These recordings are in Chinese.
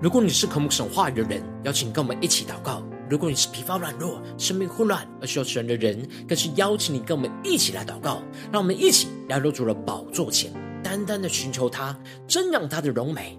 如果你是渴慕神话语的人，邀请跟我们一起祷告；如果你是疲乏软弱、生命混乱而需要神的人，更是邀请你跟我们一起来祷告。让我们一起来入主了宝座前，单单的寻求他，增仰他的荣美，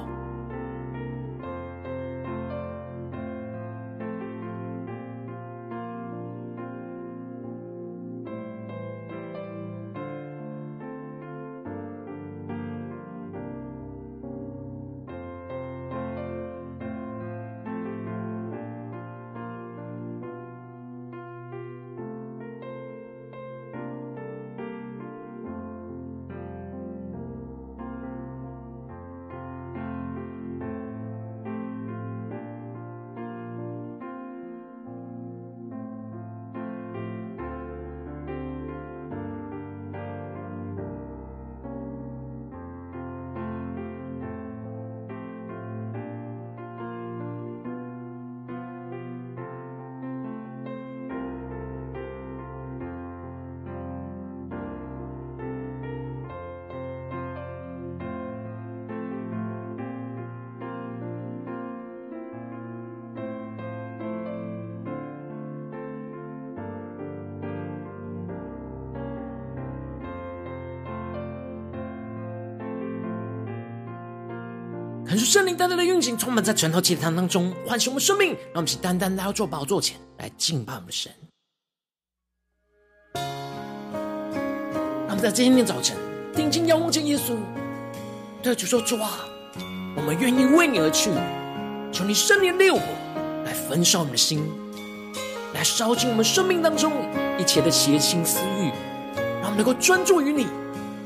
恳求圣灵单单的运行，充满在晨祷祭坛当中，唤醒我们生命。让我们一起单单来到主宝座前来敬拜我们神。让我们在今天早晨定睛仰望着耶稣，对主说：“主啊，我们愿意为你而去。求你圣灵烈火来焚烧我们的心，来烧尽我们生命当中一切的邪情私欲，让我们能够专注于你，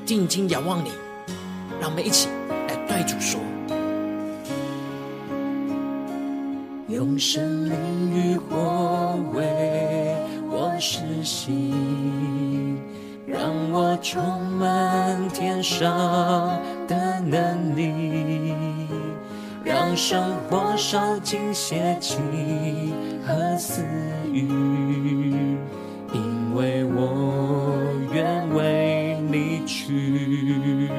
定睛仰望你。让我们一起来对主说。”用生命与火为我施洗，让我充满天上的能力，让生活烧尽邪气和私欲，因为我愿为你去。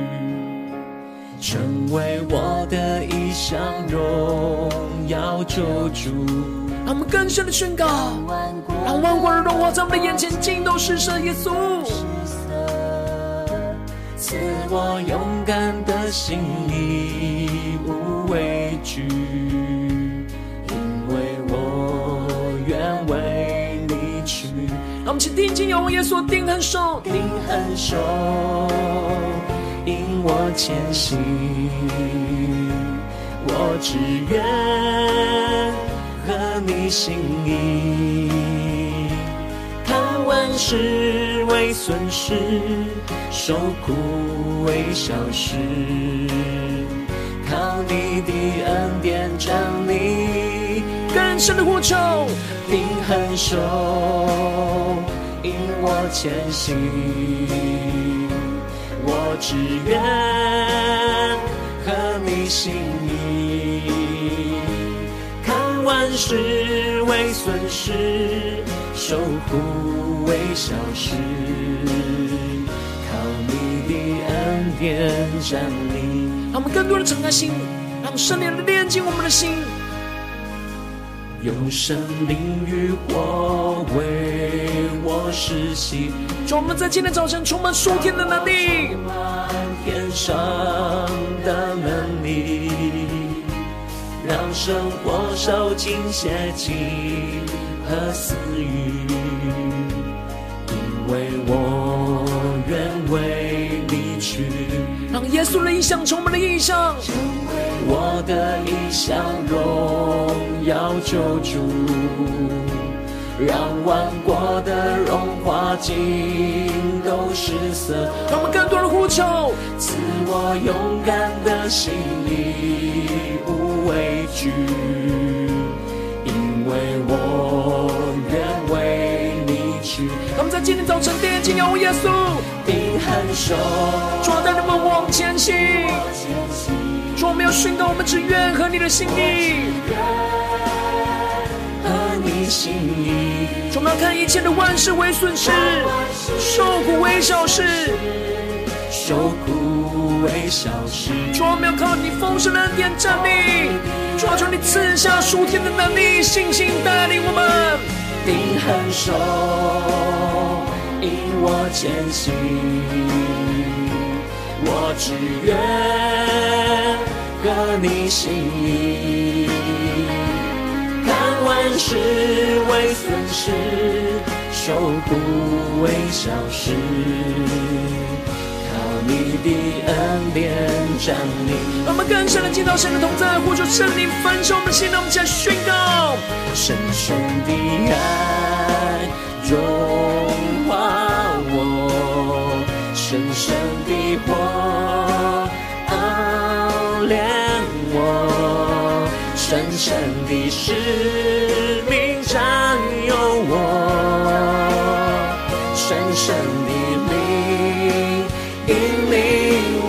成为我的一项荣救主，让我们更深的宣告，让万国的荣华在我们的眼前尽都是神耶稣，赐我勇敢的心，义无畏惧，因为我愿为你去。让我们请定睛仰望耶稣，定恒守，定恒守。引我前行，我只愿合你心意，看万事为损失，受苦为小事，靠你的恩典站立，更深的呼求，定恒守，引我前行。我只愿和你心意，看万事为损失，守护为小事，靠你的恩典站立。让我们更多的敞开心，让圣灵的炼净我们的心。用生命与火为我施洗，让我们在今天早晨充满数天的能力，充满天上的能力，让生活受尽邪气和私欲，因为我愿为你去，让耶稣的异象充满了异象。我的理想荣耀救主，让万国的荣华尽都失色。让我们更多人呼求，赐我勇敢的心，义无畏惧，因为我愿为你去。让我们在今天早晨第一经仰望耶稣，定恒守，主带领我们往前行。主，我们要宣告，我们只愿和你的心意。心意，我们要看一切的万事为损失，受苦为小事，受苦为小事。主，我们要靠你丰盛的恩典站立，主，求你赐下属天的能力、信心带领我们，定恒手，引我前行，我只愿合你心意。万事为损失，受苦为小事，靠你的恩典站立。我们更深的进到神的同在，呼求圣灵焚烧我们的心，让我们一起来宣告：深深的爱融化我，深深的火亮我，深深的使命占有我，深深的灵引领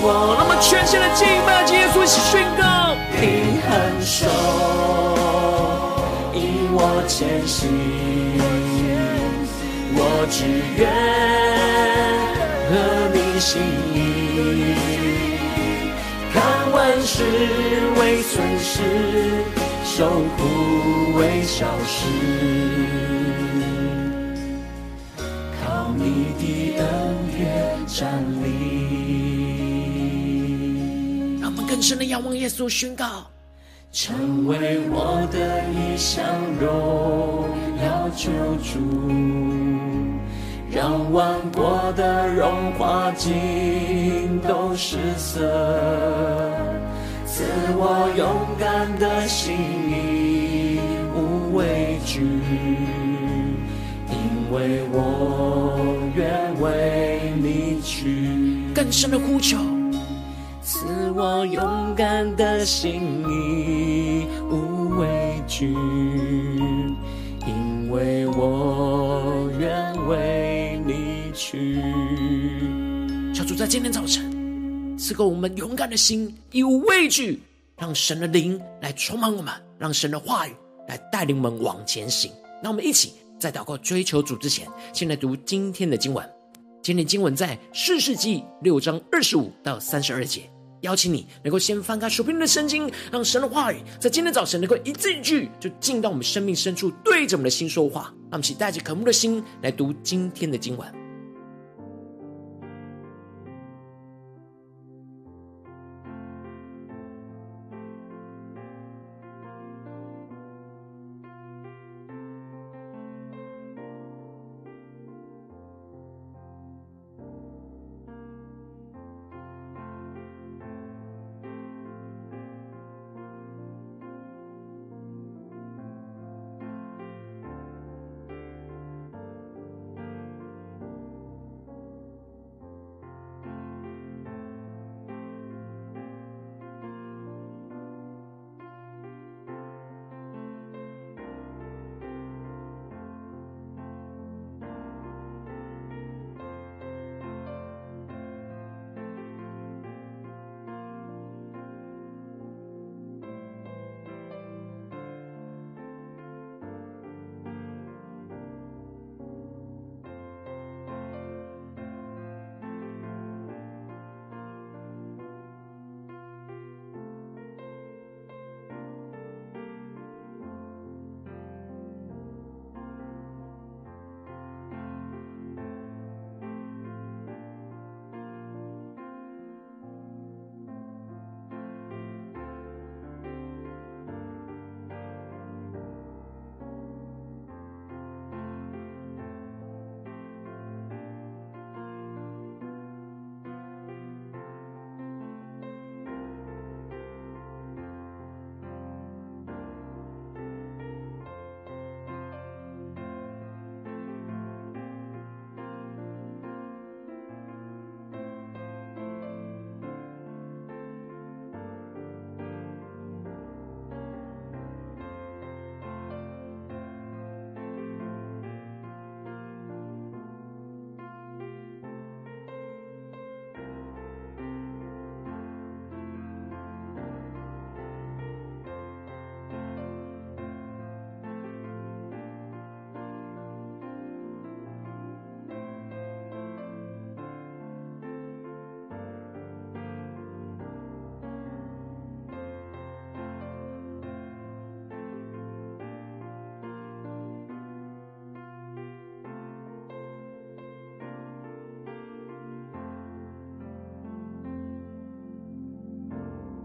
我。那么全新的敬拜，基督一起宣告。平衡手引我前行，我只愿和你心意。看万事为损失，受苦为小事，靠你的恩典站立。让我们更深的仰望耶稣，宣告，成为我的一项荣耀救主，让万国的荣华尽都失色，赐我勇敢的心，义无畏惧，因为我愿为你去。更深的呼求。赐我勇敢的心，义无畏惧，因为我愿为你去。求主在今天早晨赐给我们勇敢的心，以无畏惧，让神的灵来充满我们，让神的话语来带领我们往前行。那我们一起在祷告追求主之前，先来读今天的经文。今天经文在四世纪六章二十五到三十二节。邀请你能够先翻开手边的圣经，让神的话语在今天早晨能够一字一句就进到我们生命深处，对着我们的心说话。让我们一起带着渴慕的心来读今天的经文。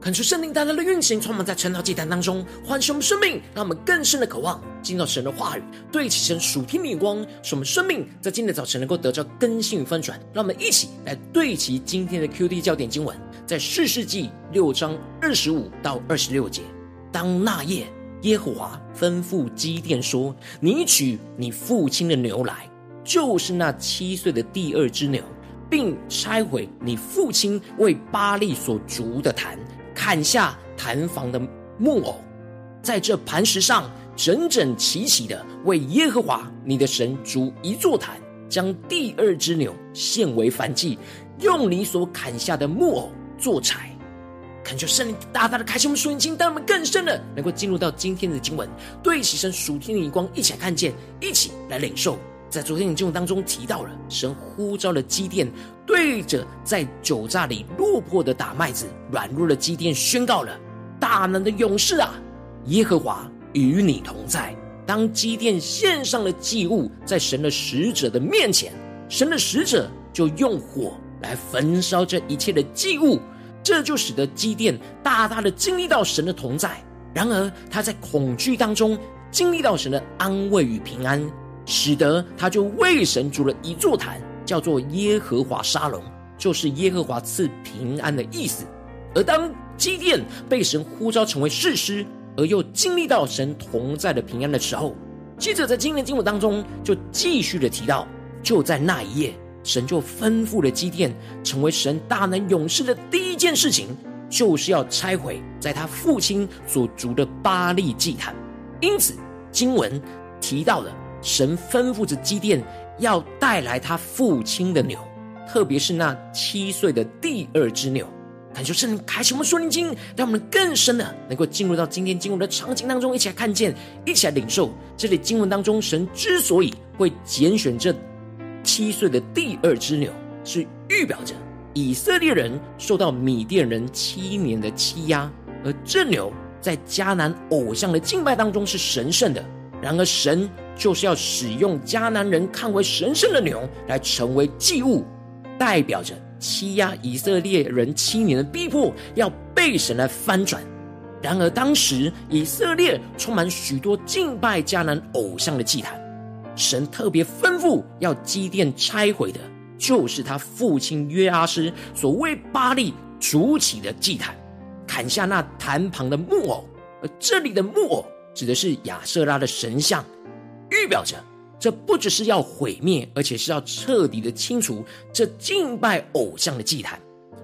恳求圣灵大大的运行，充满在晨祷祭坛当中，唤醒我们生命，让我们更深的渴望进到神的话语，对齐神属天的眼光，使我们生命在今天早晨能够得到更新与翻转。让我们一起来对齐今天的 QD 焦点经文，在四世纪六章二十五到二十六节。当那夜，耶和华吩咐基甸说：“你取你父亲的牛来，就是那七岁的第二只牛，并拆毁你父亲为巴力所筑的坛。”砍下坛房的木偶，在这磐石上整整齐齐的为耶和华你的神筑一座坛，将第二只牛献为燔祭，用你所砍下的木偶做柴。恳求圣灵大大的开启我们属灵经，让我们更深的能够进入到今天的经文，对齐神属天的眼光，一起来看见，一起来领受。在昨天的经文当中提到了，神呼召了基甸，对着在酒榨里落魄的打麦子软弱的基甸宣告了：“大能的勇士啊，耶和华与你同在。”当基甸献上了祭物，在神的使者的面前，神的使者就用火来焚烧这一切的祭物，这就使得基甸大大的经历到神的同在。然而他在恐惧当中经历到神的安慰与平安。使得他就为神筑了一座坛，叫做耶和华沙龙，就是耶和华赐平安的意思。而当基甸被神呼召成为士师，而又经历到神同在的平安的时候，接着在今天经文当中就继续的提到，就在那一夜，神就吩咐了基甸，成为神大能勇士的第一件事情，就是要拆毁在他父亲所筑的巴力祭坛。因此，经文提到了。神吩咐着基甸要带来他父亲的牛，特别是那七岁的第二只牛。感谢圣灵开启我们属灵经，让我们更深的能够进入到今天经文的场景当中，一起来看见，一起来领受。这里经文当中，神之所以会拣选这七岁的第二只牛，是预表着以色列人受到米甸人七年的欺压，而这牛在迦南偶像的敬拜当中是神圣的。然而神。就是要使用迦南人看为神圣的牛来成为祭物，代表着欺压以色列人七年的逼迫要被神来翻转。然而当时以色列充满许多敬拜迦南偶像的祭坛，神特别吩咐要基甸拆毁的，就是他父亲约阿施所为巴力筑起的祭坛，砍下那坛旁的木偶，而这里的木偶指的是亚瑟拉的神像。预表着，这不只是要毁灭，而且是要彻底的清除这敬拜偶像的祭坛。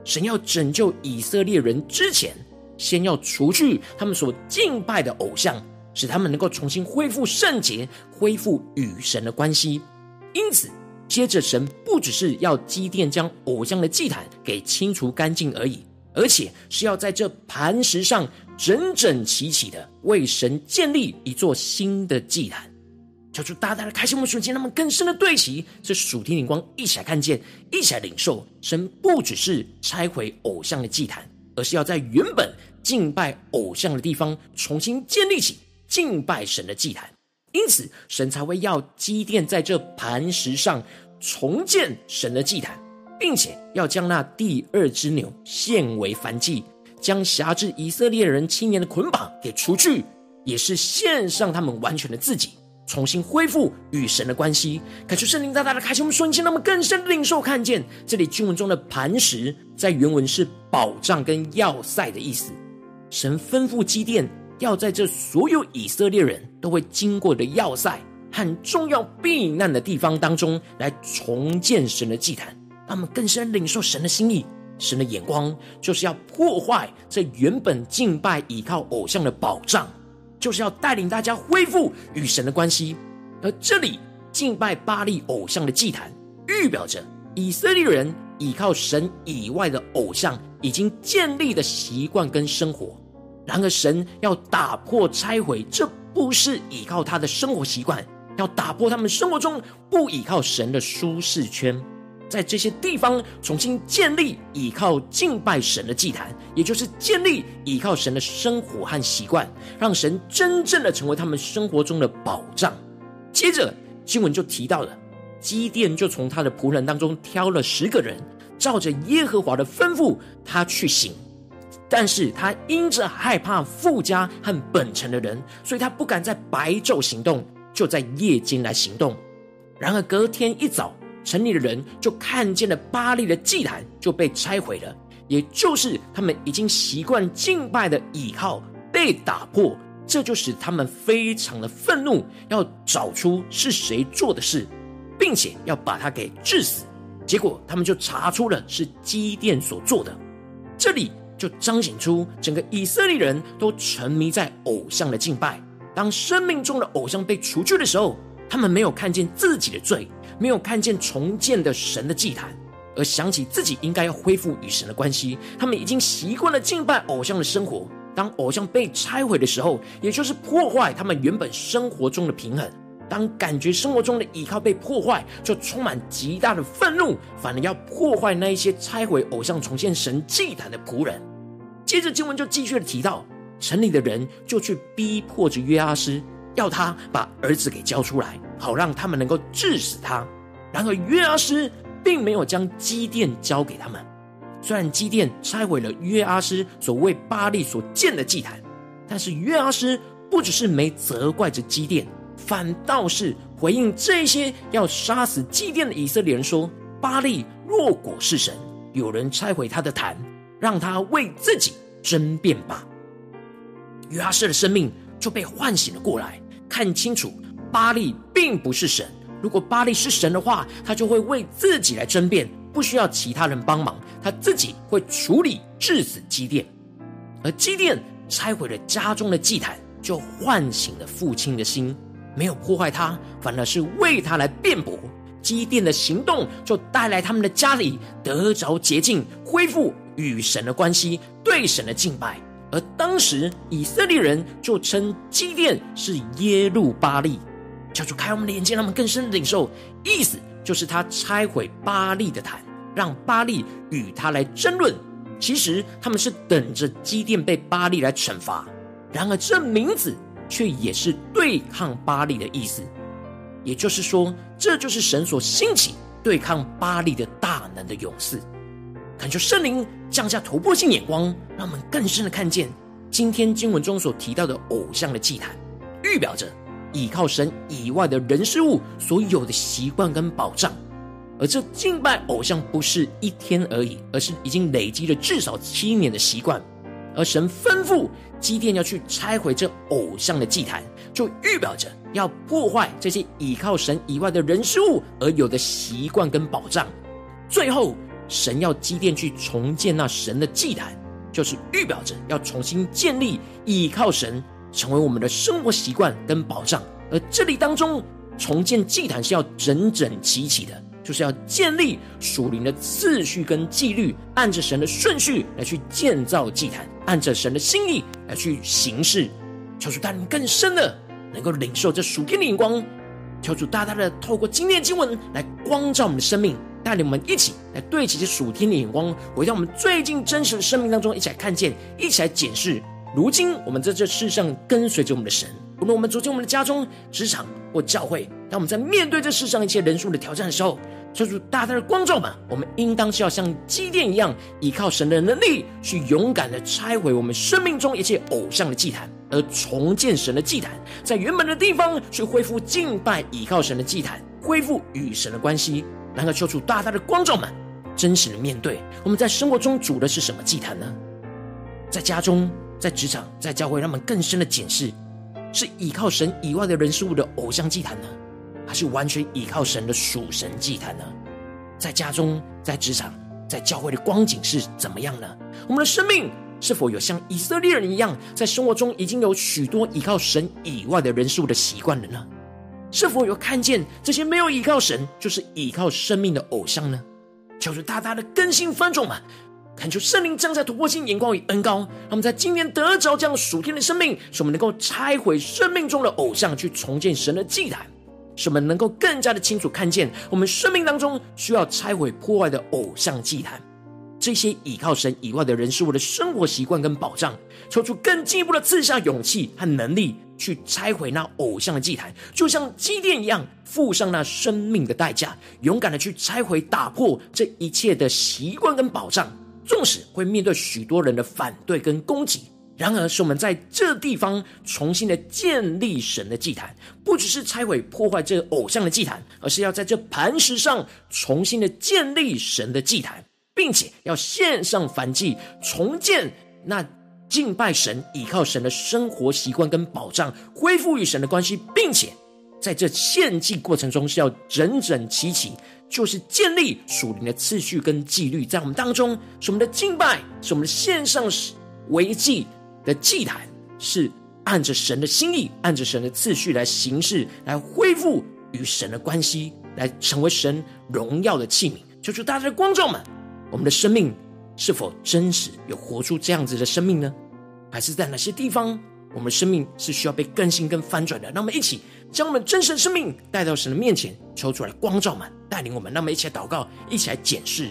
神要拯救以色列人之前，先要除去他们所敬拜的偶像，使他们能够重新恢复圣洁，恢复与神的关系。因此，接着神不只是要基甸将偶像的祭坛给清除干净而已，而且是要在这磐石上整整齐齐的为神建立一座新的祭坛。求出大大的开心我们属天，让我们更深的对齐这属天灵光，一起来看见，一起来领受。神不只是拆毁偶像的祭坛，而是要在原本敬拜偶像的地方重新建立起敬拜神的祭坛。因此，神才会要基甸在这磐石上重建神的祭坛，并且要将那第二只牛献为燔祭，将辖制以色列人青年的捆绑给除去，也是献上他们完全的自己。重新恢复与神的关系，感谢圣灵大大的开启我们瞬间，让我们更深的领受看见这里经文中的磐石，在原文是保障跟要塞的意思。神吩咐基甸要在这所有以色列人都会经过的要塞和重要避难的地方当中来重建神的祭坛，让我们更深领受神的心意。神的眼光就是要破坏这原本敬拜倚靠偶像的保障。就是要带领大家恢复与神的关系，而这里敬拜巴力偶像的祭坛，预表着以色列人倚靠神以外的偶像已经建立的习惯跟生活。然而，神要打破拆毁，这不是倚靠他的生活习惯，要打破他们生活中不倚靠神的舒适圈。在这些地方重新建立倚靠敬拜神的祭坛，也就是建立倚靠神的生活和习惯，让神真正的成为他们生活中的保障。接着经文就提到了，基甸就从他的仆人当中挑了十个人，照着耶和华的吩咐，他去行。但是他因着害怕富家和本城的人，所以他不敢在白昼行动，就在夜间来行动。然而隔天一早，城里的人就看见了巴力的祭坛就被拆毁了，也就是他们已经习惯敬拜的倚靠被打破，这就使他们非常的愤怒，要找出是谁做的事，并且要把他给治死。结果他们就查出了是基甸所做的，这里就彰显出整个以色列人都沉迷在偶像的敬拜。当生命中的偶像被除去的时候，他们没有看见自己的罪，没有看见重建的神的祭坛，而想起自己应该要恢复与神的关系。他们已经习惯了敬拜偶像的生活。当偶像被拆毁的时候，也就是破坏他们原本生活中的平衡。当感觉生活中的依靠被破坏，就充满极大的愤怒，反而要破坏那一些拆毁偶像、重建神祭坛的仆人。接着经文就继续的提到，城里的人就去逼迫着约阿斯。要他把儿子给交出来，好让他们能够治死他。然而约阿施并没有将基甸交给他们。虽然基甸拆毁了约阿施所为巴力所建的祭坛，但是约阿施不只是没责怪着基甸，反倒是回应这些要杀死基甸的以色列人说：“巴力若果是神，有人拆毁他的坛，让他为自己争辩吧。”约阿施的生命就被唤醒了过来。看清楚，巴力并不是神。如果巴力是神的话，他就会为自己来争辩，不需要其他人帮忙，他自己会处理治死基甸。而基甸拆毁了家中的祭坛，就唤醒了父亲的心，没有破坏他，反而是为他来辩驳。基甸的行动就带来他们的家里得着洁净，恢复与神的关系，对神的敬拜。而当时以色列人就称基甸是耶路巴力，叫做开我们的眼睛，让我们更深的领受。意思就是他拆毁巴力的坛，让巴力与他来争论。其实他们是等着基甸被巴力来惩罚。然而这名字却也是对抗巴力的意思，也就是说，这就是神所兴起对抗巴力的大能的勇士。恳求圣灵降下突破性眼光，让我们更深的看见今天经文中所提到的偶像的祭坛，预表着倚靠神以外的人事物所有的习惯跟保障。而这敬拜偶像不是一天而已，而是已经累积了至少七年的习惯。而神吩咐基甸要去拆毁这偶像的祭坛，就预表着要破坏这些倚靠神以外的人事物而有的习惯跟保障。最后。神要基甸去重建那神的祭坛，就是预表着要重新建立倚靠神，成为我们的生活习惯跟保障。而这里当中重建祭坛是要整整齐齐的，就是要建立属灵的次序跟纪律，按着神的顺序来去建造祭坛，按着神的心意来去行事。求主带领更深的能够领受这属天的眼光，求主大大的透过今天的经文来光照我们的生命。带领我们一起来对齐这属天的眼光，回到我们最近真实的生命当中，一起来看见，一起来检视。如今我们在这世上跟随着我们的神，无论我们走进我们的家中、职场或教会，当我们在面对这世上一切人数的挑战的时候，求主大大的光照们，我们应当是要像基甸一样，依靠神的能力，去勇敢的拆毁我们生命中一切偶像的祭坛，而重建神的祭坛，在原本的地方去恢复敬拜，依靠神的祭坛，恢复与神的关系。然后求主大大的光照们，真实的面对我们在生活中主的是什么祭坛呢？在家中、在职场、在教会，让我们更深的检视：是依靠神以外的人事物的偶像祭坛呢，还是完全依靠神的属神祭坛呢？在家中、在职场、在教会的光景是怎么样呢？我们的生命是否有像以色列人一样，在生活中已经有许多依靠神以外的人事物的习惯了呢？是否有看见这些没有依靠神，就是依靠生命的偶像呢？求主大大的更新翻转嘛！恳求圣灵降下突破性眼光与恩膏，让我们在今天得着这样属天的生命，使我们能够拆毁生命中的偶像，去重建神的祭坛，使我们能够更加的清楚看见我们生命当中需要拆毁破坏的偶像祭坛，这些依靠神以外的人事物的生活习惯跟保障，抽出更进一步的赐下勇气和能力。去拆毁那偶像的祭坛，就像祭奠一样，付上那生命的代价，勇敢的去拆毁、打破这一切的习惯跟保障，纵使会面对许多人的反对跟攻击，然而是我们在这地方重新的建立神的祭坛，不只是拆毁破坏这偶像的祭坛，而是要在这磐石上重新的建立神的祭坛，并且要献上燔祭，重建那敬拜神、倚靠神的生活习惯跟保障，恢复与神的关系，并且在这献祭过程中是要整整齐齐。就是建立属灵的次序跟纪律，在我们当中，是我们的敬拜，是我们的献上是为祭的祭坛，是按着神的心意，按着神的次序来行事，来恢复与神的关系，来成为神荣耀的器皿。求主大家的观众们，我们的生命是否真实有活出这样子的生命呢？还是在哪些地方，我们生命是需要被更新跟翻转的？让我们一起。将我们真实的生命带到神的面前，抽出来光照们，带领我们，那么一起来祷告，一起来检视。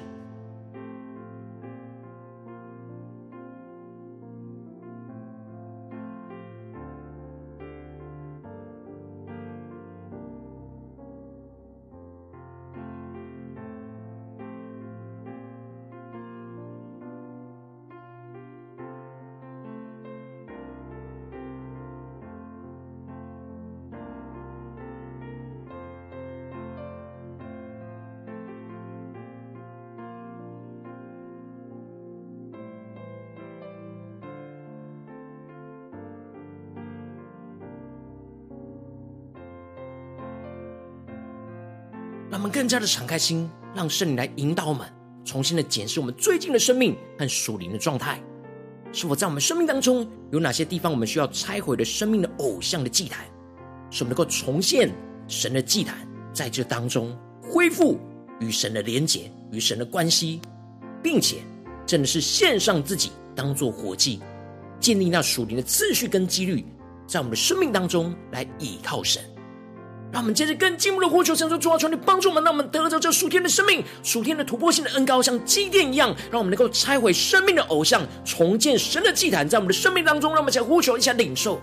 让我们更加的敞开心，让圣灵来引导我们，重新的检视我们最近的生命和属灵的状态，是否在我们生命当中有哪些地方我们需要拆毁的生命的偶像的祭坛，使我们能够重现神的祭坛，在这当中恢复与神的连结、与神的关系，并且真的是献上自己当做活祭，建立那属灵的次序跟纪律，在我们的生命当中来倚靠神。让我们接着更进一步的呼求，神说：“主啊，求你帮助我们，让我们得着这属天的生命、属天的突破性的恩膏，像祭奠一样，让我们能够拆毁生命的偶像，重建神的祭坛，在我们的生命当中，让我们一起来呼求，一下领受。”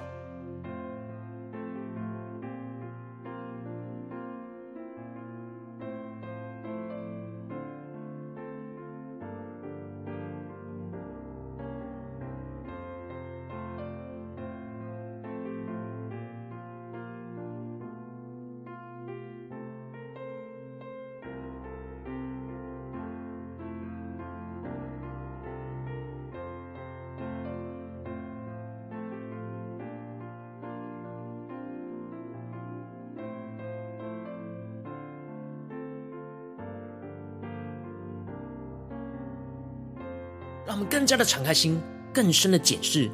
让我们更加的敞开心，更深的检视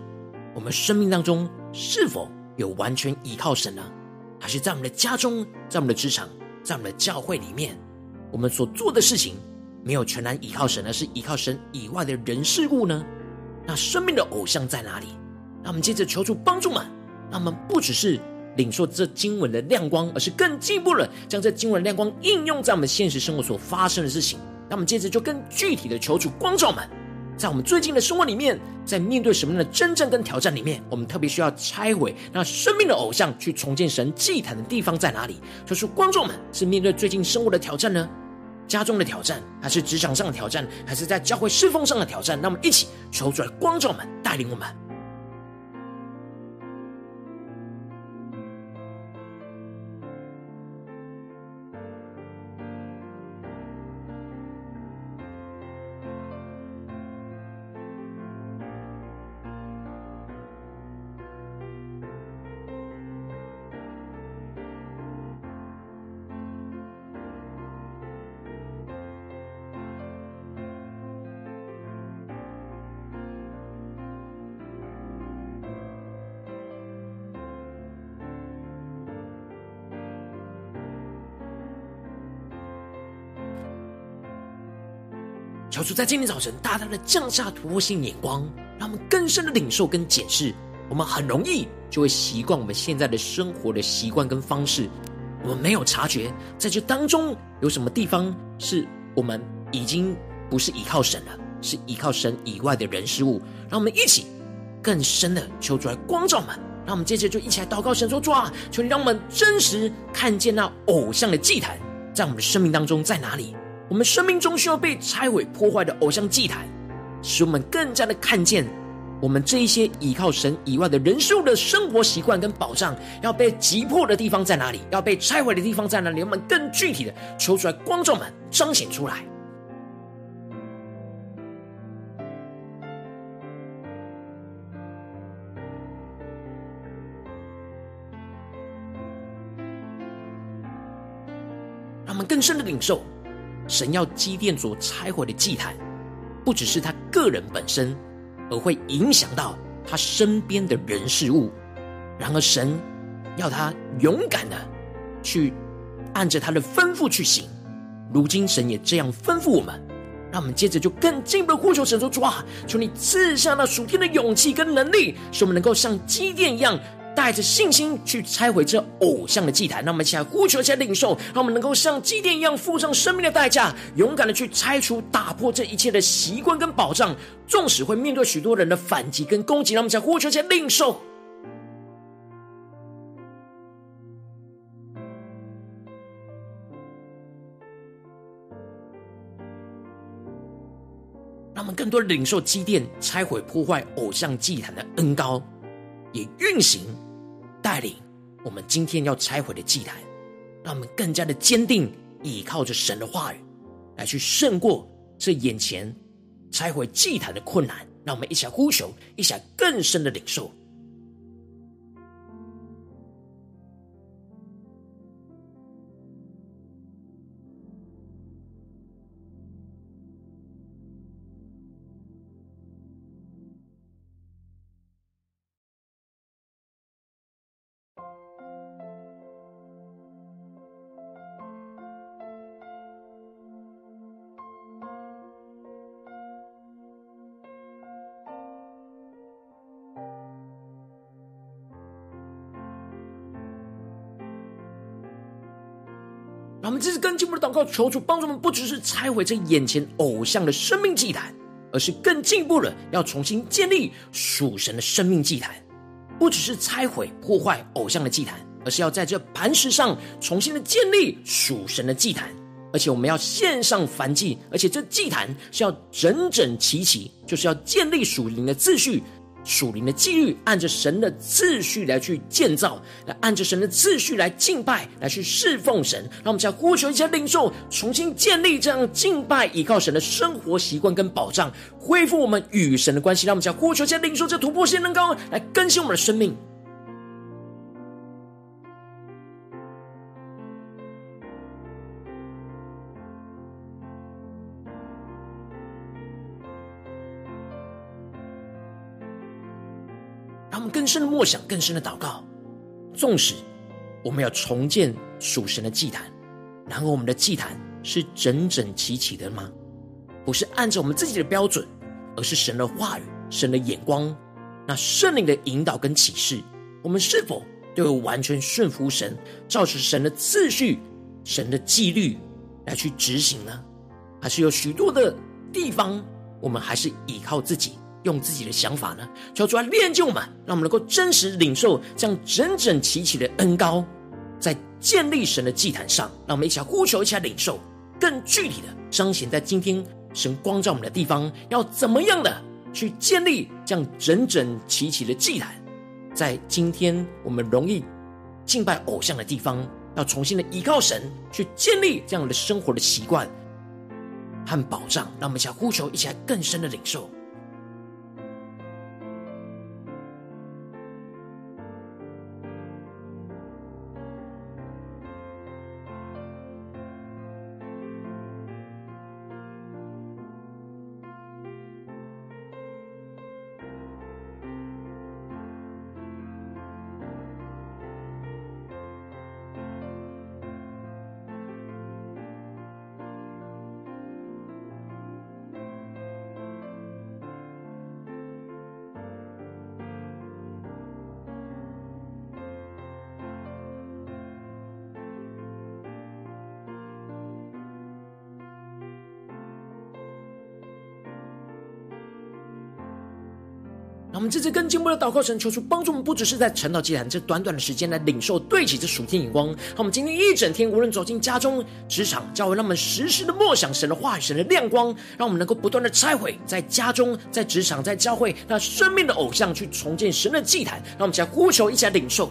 我们生命当中是否有完全依靠神呢？还是在我们的家中，在我们的职场，在我们的教会里面，我们所做的事情没有全然依靠神，而是依靠神以外的人事物呢？那生命的偶像在哪里？让我们接着求主帮助们，让我们不只是领受这经文的亮光，而是更进一步的将这经文的亮光应用在我们现实生活所发生的事情。让我们接着就更具体的求主光照们。在我们最近的生活里面，在面对什么样的真正跟挑战里面，我们特别需要拆毁那生命的偶像，去重建神祭坛的地方在哪里？就是观众们是面对最近生活的挑战呢？家中的挑战，还是职场上的挑战，还是在教会侍奉上的挑战？那么一起求主来观众们带领我们。求主在今天早晨大大的降下突破性眼光，让我们更深的领受跟检视。我们很容易就会习惯我们现在的生活的习惯跟方式，我们没有察觉在这当中有什么地方是我们已经不是依靠神了，是依靠神以外的人事物。让我们一起更深的求主来光照们，让我们接着就一起来祷告神说：主啊，求你让我们真实看见那偶像的祭坛在我们的生命当中在哪里。我们生命中需要被拆毁、破坏的偶像祭坛，使我们更加的看见，我们这一些依靠神以外的人事物的生活习惯跟保障，要被击破的地方在哪里？要被拆毁的地方在哪里？我们更具体的求出来，观众们彰显出来。更深的领受，神要基甸所拆毁的祭坛，不只是他个人本身，而会影响到他身边的人事物。然而，神要他勇敢的去按着他的吩咐去行。如今，神也这样吩咐我们，让我们接着就更进一步的呼求神说：主啊，求你赐下那属天的勇气跟能力，使我们能够像基甸一样。带着信心去拆毁这偶像的祭坛，那我们一起来呼求，一起来领受，让我们能够像祭奠一样付上生命的代价，勇敢的去拆除、打破这一切的习惯跟保障。纵使会面对许多人的反击跟攻击，让我们一起来呼求，一起来领受。让我们更多领受基甸拆毁、破坏偶像祭坛的恩膏。也运行带领我们今天要拆毁的祭坛，让我们更加的坚定，依靠着神的话语来去胜过这眼前拆毁祭坛的困难。让我们一起来呼求，一起来更深的领受。让我们这次更进步的祷告，求主帮助我们，不只是拆毁这眼前偶像的生命祭坛，而是更进一步的要重新建立属神的生命祭坛。不只是拆毁破坏偶像的祭坛，而是要在这磐石上重新的建立属神的祭坛。而且我们要献上燔祭，而且这祭坛是要整整齐齐，就是要建立属灵的秩序。属灵的纪律，按着神的秩序来去建造，来按着神的秩序来敬拜，来去侍奉神。让我们将呼求一下领受，重新建立这样敬拜、依靠神的生活习惯跟保障，恢复我们与神的关系。让我们家呼求一下领受，这突破性能高来更新我们的生命。深的默想，更深的祷告。纵使我们要重建属神的祭坛，然而我们的祭坛是整整齐齐的吗？不是按照我们自己的标准，而是神的话语、神的眼光，那圣灵的引导跟启示，我们是否都有完全顺服神，照着神的次序、神的纪律来去执行呢？还是有许多的地方，我们还是依靠自己？用自己的想法呢，求主来练就我们，让我们能够真实领受这样整整齐齐的恩膏，在建立神的祭坛上，让我们一起来呼求，一起来领受，更具体的彰显在今天神光照我们的地方，要怎么样的去建立这样整整齐齐的祭坛，在今天我们容易敬拜偶像的地方，要重新的依靠神去建立这样的生活的习惯和保障，让我们一起来呼求，一起来更深的领受。这次更进一步的祷告，神求助帮助我们，不只是在晨祷祭坛这短短的时间来领受对齐这属天眼光。让我们今天一整天，无论走进家中、职场、教会，让我们时时的默想神的话语、神的亮光，让我们能够不断的拆毁在家中、在职场、在教会那生命的偶像，去重建神的祭坛。让我们一起来呼求，一起来领受。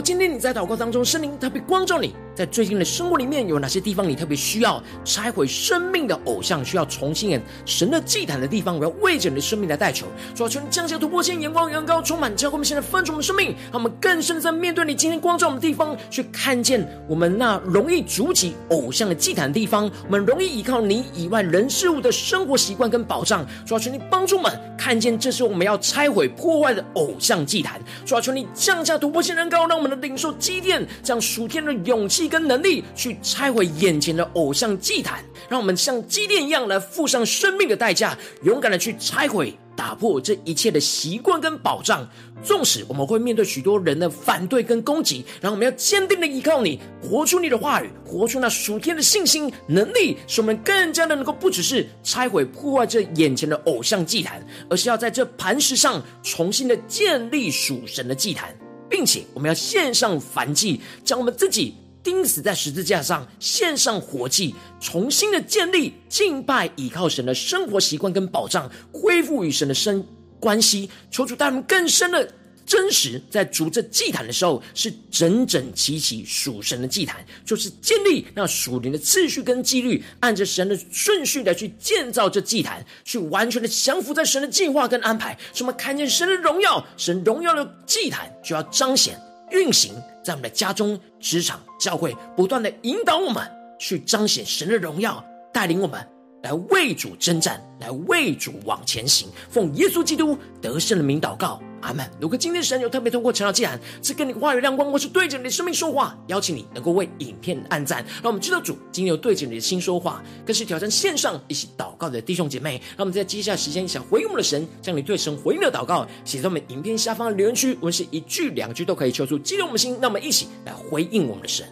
今天你在祷告当中，圣灵特别关照你，在最近的生活里面有哪些地方你特别需要拆毁生命的偶像，需要重新演神的祭坛的地方，我要为着你的生命来代求。主啊，求你降下突破线，眼光远高，充满教会。我们现在分盛我们生命，让我们更深的在面对你今天光照我们的地方，去看见我们那容易筑起偶像的祭坛的地方，我们容易依靠你以外人事物的生活习惯跟保障。主啊，求你帮助我们看见这是我们要拆毁破坏的偶像祭坛。主啊，求你降下突破线，人高，让我们的领受基甸，这样属天的勇气跟能力去拆毁眼前的偶像祭坛，让我们像祭奠一样来付上生命的代价，勇敢的去拆毁、打破这一切的习惯跟保障。纵使我们会面对许多人的反对跟攻击，然后我们要坚定的依靠你，活出你的话语，活出那属天的信心能力，使我们更加的能够不只是拆毁破坏这眼前的偶像祭坛，而是要在这磐石上重新的建立属神的祭坛。并且我们要献上燔祭，将我们自己钉死在十字架上，献上活祭，重新的建立敬拜、倚靠神的生活习惯跟保障，恢复与神的生关系。求主带我们更深的。真实在筑这祭坛的时候，是整整齐齐属神的祭坛，就是建立那属灵的次序跟纪律，按着神的顺序来去建造这祭坛，去完全的降服在神的计划跟安排。什么看见神的荣耀，神荣耀的祭坛就要彰显运行在我们的家中、职场、教会，不断的引导我们去彰显神的荣耀，带领我们来为主征战，来为主往前行。奉耶稣基督得胜的名祷告。阿门。如果今天神有特别通过晨祷祭坛，赐给你话语亮光，或是对着你的生命说话，邀请你能够为影片按赞，让我们知道主今天有对着你的心说话，更是挑战线上一起祷告的弟兄姐妹。让我们在接下来时间想回应我们的神，将你对神回应的祷告写在我们影片下方的留言区，无论是一句两句都可以，求主激动我们的心，让我们一起来回应我们的神。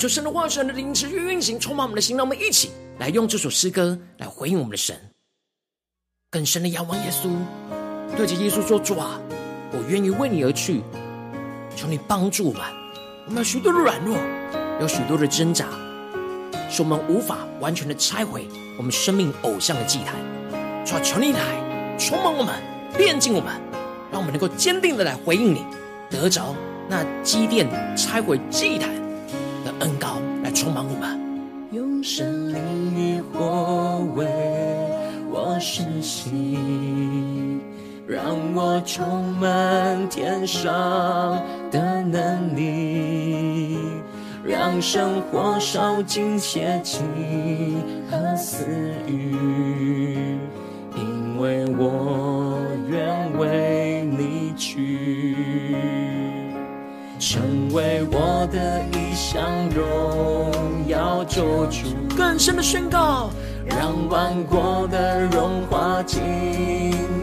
求神的话语、神的灵持续运行，充满我们的心。让我们一起来用这首诗歌来回应我们的神，更深的仰望耶稣，对着耶稣说：“主啊，我愿意为你而去，求你帮助我们，我们有许多的软弱，有许多的挣扎，使我们无法完全的拆毁我们生命偶像的祭坛。主啊，求你来充满我们，炼净我们，让我们能够坚定的来回应你，得着那基甸拆毁祭坛让我充满天上的能力，让生活烧尽邪气和私欲，因为我愿为你去。成为我的一项荣耀救主，更深的宣告，让万国的荣华尽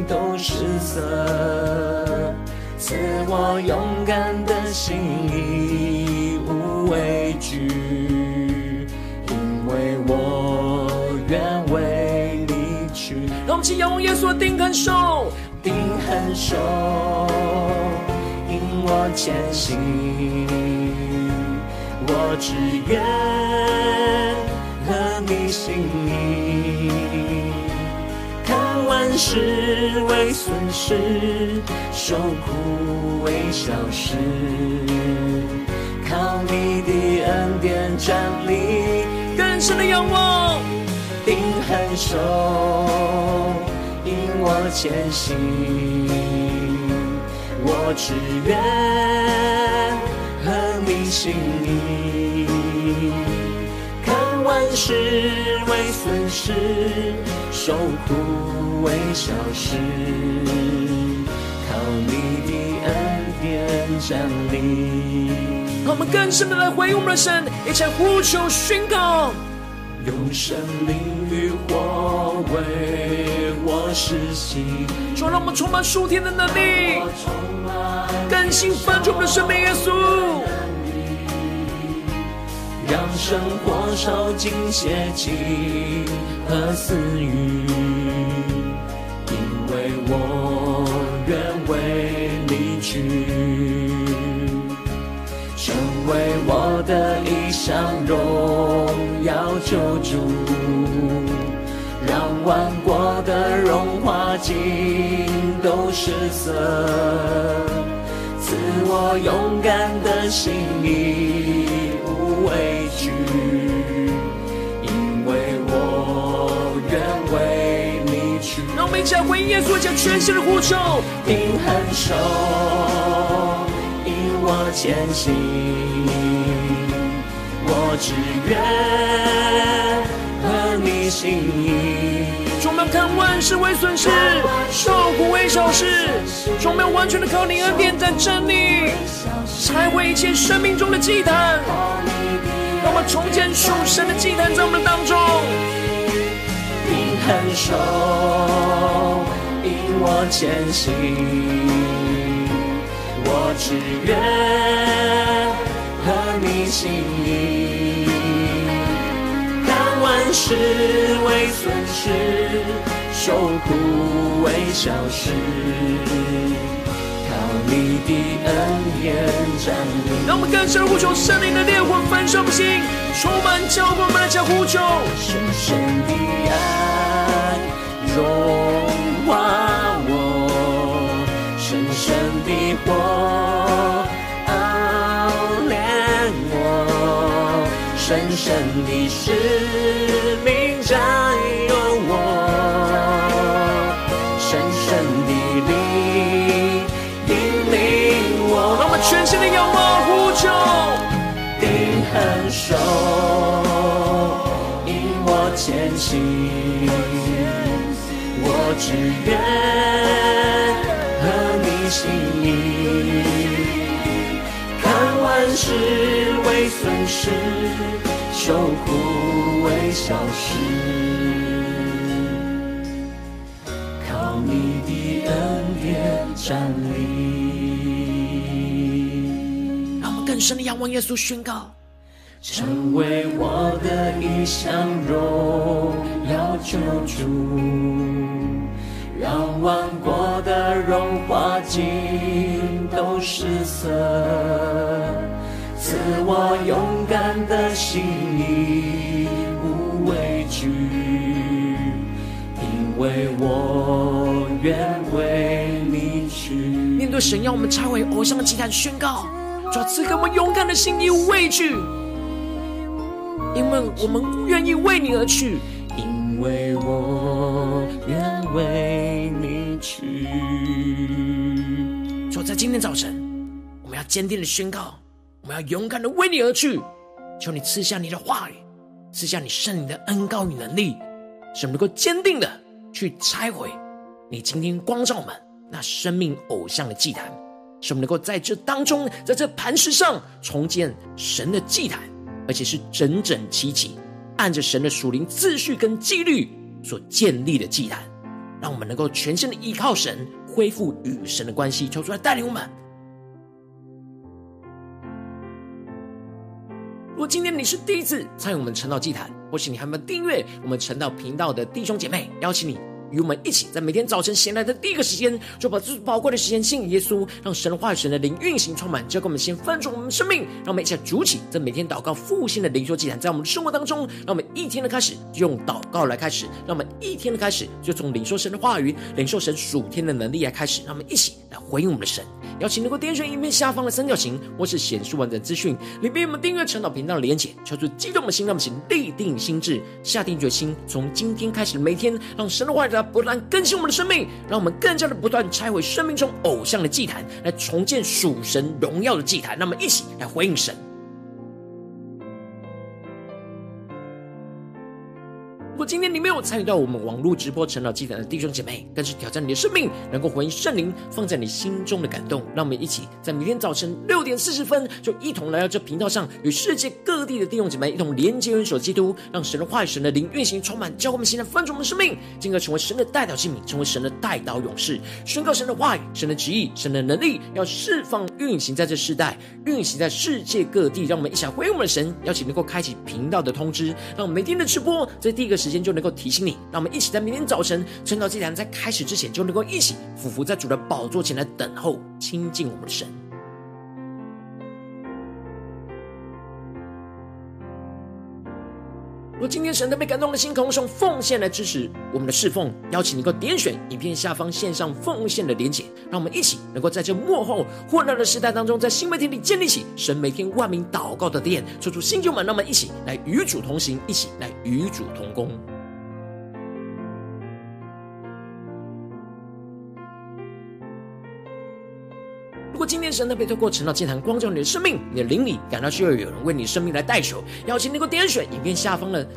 都失色，赐我勇敢的心，义无畏惧，因为我愿为你去。让我们起仰望耶稣的定恒手，定恒手。我前行，我只愿心意，看万事为损失，受苦为小事，靠你的恩典站立，更深的仰望，定恒守，引我前行。我只愿合你心意，事为损失，受苦为小事，靠你的恩典站立。让我们更深的来回应我们的神，一起呼求宣告。用生命与火为我施洗，说让我们充满属天的能力，更新翻转我们的生命，耶稣，让生活烧尽邪气和私欲，因为我愿为你去。成为我的一项荣耀救主，让万国的荣华尽都失色，赐我勇敢的心，义们一起来回应耶稣，将全新的呼求，定恒守。我前行，我只愿合你心意。充满看万事为损失，受苦为小事。充满完全的靠你恩典在真理，拆毁一切生命中的祭坛。让我们重建属神的祭坛在我们当中。定恒守，引我前行。我只愿合你心意，看万事为损失，受苦为小事，靠你的恩典站立。让我们更深呼求圣灵的烈火焚烧我们心，充满教会我们来叫呼求，深深的爱融化我，深深的火。深深的使命占有我，深深的灵引领我。让我们全心的仰望呼求，定恒守，引我前行。我只愿合你心意。看万事为损失，受苦为小事，靠你的恩典站立。让我们更深的仰望耶稣，宣告：成为我的一项荣耀救主。让万国的荣华尽都失色，赐我勇敢的心里无畏惧，因为我愿为你去。面对神要我们拆毁偶像的祭坛，宣告：主赐给我们勇敢的心义无畏惧，因为我们愿意为你而去。因为我愿为你去。主在今天早晨，我们要坚定的宣告，我们要勇敢的为你而去。求你赐下你的话语，赐下你圣灵的恩膏与能力，使我们能够坚定的去拆毁你今天光照我们那生命偶像的祭坛，使我们能够在这当中，在这磐石上重建神的祭坛，而且是整整齐齐。按着神的属灵秩序跟纪律所建立的祭坛，让我们能够全心的依靠神，恢复与神的关系。求主来带领我们。如果今天你是第一次参与我们晨祷祭坛，或是你还没有订阅我们晨祷频道的弟兄姐妹，邀请你。与我们一起，在每天早晨醒来的第一个时间，就把最宝贵的时间献给耶稣，让神的话语、神的灵运行充满，交给我们先翻转我们的生命，让我们一起来筑起这每天祷告复兴的灵修祭坛，在我们的生活当中，让我们一天的开始就用祷告来开始，让我们一天的开始就从领受神的话语、领受神属天的能力来开始，让我们一起来回应我们的神。邀请能够点选影片下方的三角形，或是显示完整资讯里面我们订阅晨祷频道的连结，敲出激动的心，让我们请立定心志，下定决心，从今天开始每天让神的话语要不断更新我们的生命，让我们更加的不断拆毁生命中偶像的祭坛，来重建属神荣耀的祭坛。那么一起来回应神。今天你没有参与到我们网络直播晨祷祭坛的弟兄姐妹，更是挑战你的生命，能够回应圣灵放在你心中的感动。让我们一起在明天早晨六点四十分，就一同来到这频道上，与世界各地的弟兄姐妹一同连接、元首基督，让神的话语、神的灵运行充满，教我们现在翻转我们的生命，进而成为神的代表器皿，成为神的代祷勇士，宣告神的话语、神的旨意、神的能力，要释放运行在这世代，运行在世界各地。让我们一起回应我们的神，邀请能够开启频道的通知，让我们每天的直播在第一个时。间间就能够提醒你，让我们一起在明天早晨晨祷祭坛在开始之前，就能够一起俯伏在主的宝座前来等候亲近我们的神。如今天神特别感动的心，空用奉献来支持我们的侍奉，邀请你能够点选影片下方线上奉献的连结，让我们一起能够在这幕后混乱的时代当中，在新媒体里建立起神每天万名祷告的殿，抽出新旧们，让我们一起来与主同行，一起来与主同工。真的被透过成道祭坛光照你的生命，你的灵里感到需要有人为你生命来代求，邀请你能够点选影片下方的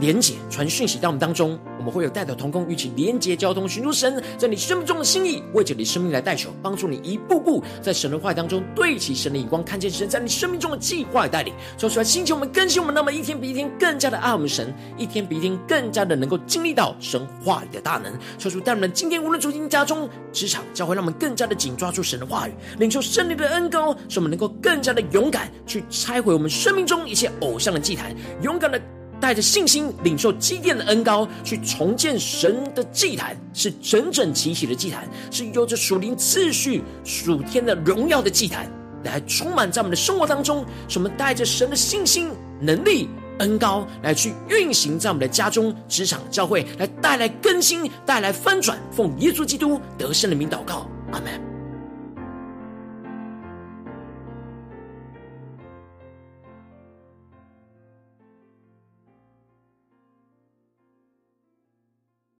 连结，传讯息到我们当中。我们会有代祷同工，与其连结交通，寻求神在你生命中的心意，为着你生命来代求，帮助你一步步在神的话语当中对齐神的眼光，看见神在你生命中的计划与带领。说出来，星球我们更新我们，那么一天比一天更加的爱我们神，一天比一天更加的能够经历到神话语的大能。说出，带我们今天无论走进家中、职场、教会，让我们更加的紧抓住神的话语，领受圣灵的恩膏，使我们能够更加的勇敢去拆毁我们生命中一切偶像的祭坛，勇敢的。带着信心领受基甸的恩膏，去重建神的祭坛，是整整齐齐的祭坛，是有着属灵次序、属天的荣耀的祭坛，来充满在我们的生活当中。使我们带着神的信心、能力、恩膏，来去运行在我们的家中、职场、教会，来带来更新、带来翻转。奉耶稣基督得胜的名祷告，阿门。